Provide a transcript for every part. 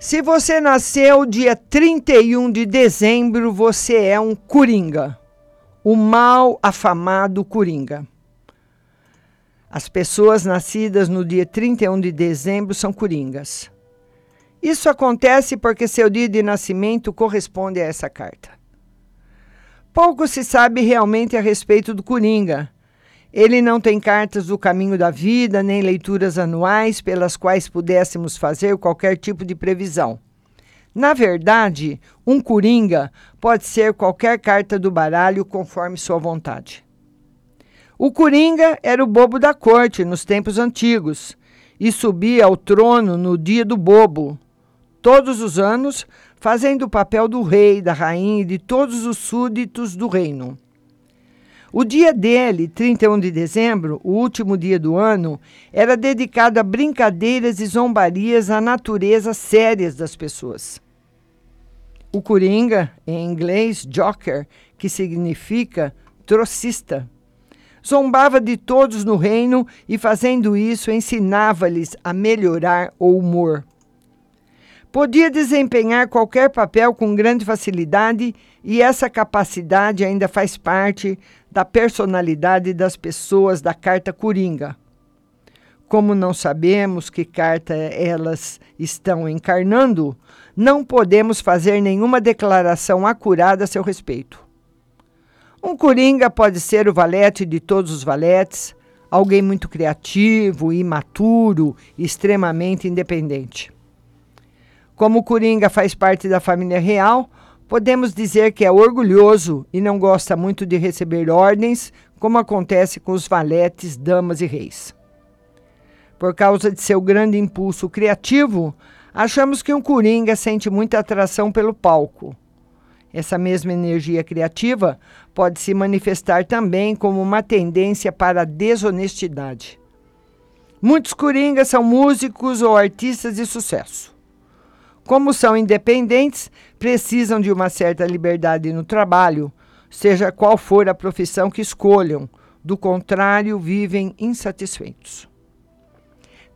Se você nasceu dia 31 de dezembro, você é um coringa. O mal afamado coringa. As pessoas nascidas no dia 31 de dezembro são coringas. Isso acontece porque seu dia de nascimento corresponde a essa carta. Pouco se sabe realmente a respeito do coringa. Ele não tem cartas do caminho da vida, nem leituras anuais pelas quais pudéssemos fazer qualquer tipo de previsão. Na verdade, um coringa pode ser qualquer carta do baralho conforme sua vontade. O coringa era o bobo da corte nos tempos antigos e subia ao trono no dia do bobo, todos os anos, fazendo o papel do rei, da rainha e de todos os súditos do reino. O dia dele, 31 de dezembro, o último dia do ano, era dedicado a brincadeiras e zombarias à natureza sérias das pessoas. O coringa, em inglês, joker, que significa trocista, zombava de todos no reino e, fazendo isso, ensinava-lhes a melhorar o humor. Podia desempenhar qualquer papel com grande facilidade e essa capacidade ainda faz parte da personalidade das pessoas da carta Coringa. Como não sabemos que carta elas estão encarnando, não podemos fazer nenhuma declaração acurada a seu respeito. Um coringa pode ser o valete de todos os valetes, alguém muito criativo, imaturo, extremamente independente. Como o Coringa faz parte da família real, podemos dizer que é orgulhoso e não gosta muito de receber ordens, como acontece com os valetes, damas e reis. Por causa de seu grande impulso criativo, achamos que um coringa sente muita atração pelo palco. Essa mesma energia criativa pode se manifestar também como uma tendência para a desonestidade. Muitos coringas são músicos ou artistas de sucesso. Como são independentes, precisam de uma certa liberdade no trabalho, seja qual for a profissão que escolham. Do contrário, vivem insatisfeitos.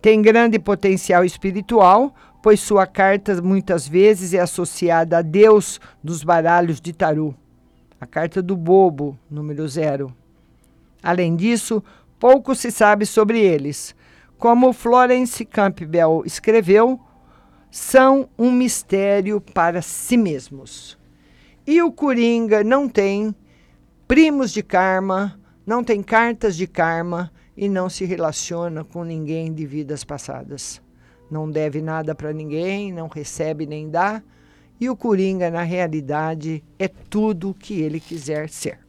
Tem grande potencial espiritual, pois sua carta muitas vezes é associada a Deus dos baralhos de tarô. A carta do bobo, número zero. Além disso, pouco se sabe sobre eles. Como Florence Campbell escreveu, são um mistério para si mesmos. E o Coringa não tem primos de karma, não tem cartas de karma e não se relaciona com ninguém de vidas passadas. Não deve nada para ninguém, não recebe nem dá. E o Coringa, na realidade, é tudo o que ele quiser ser.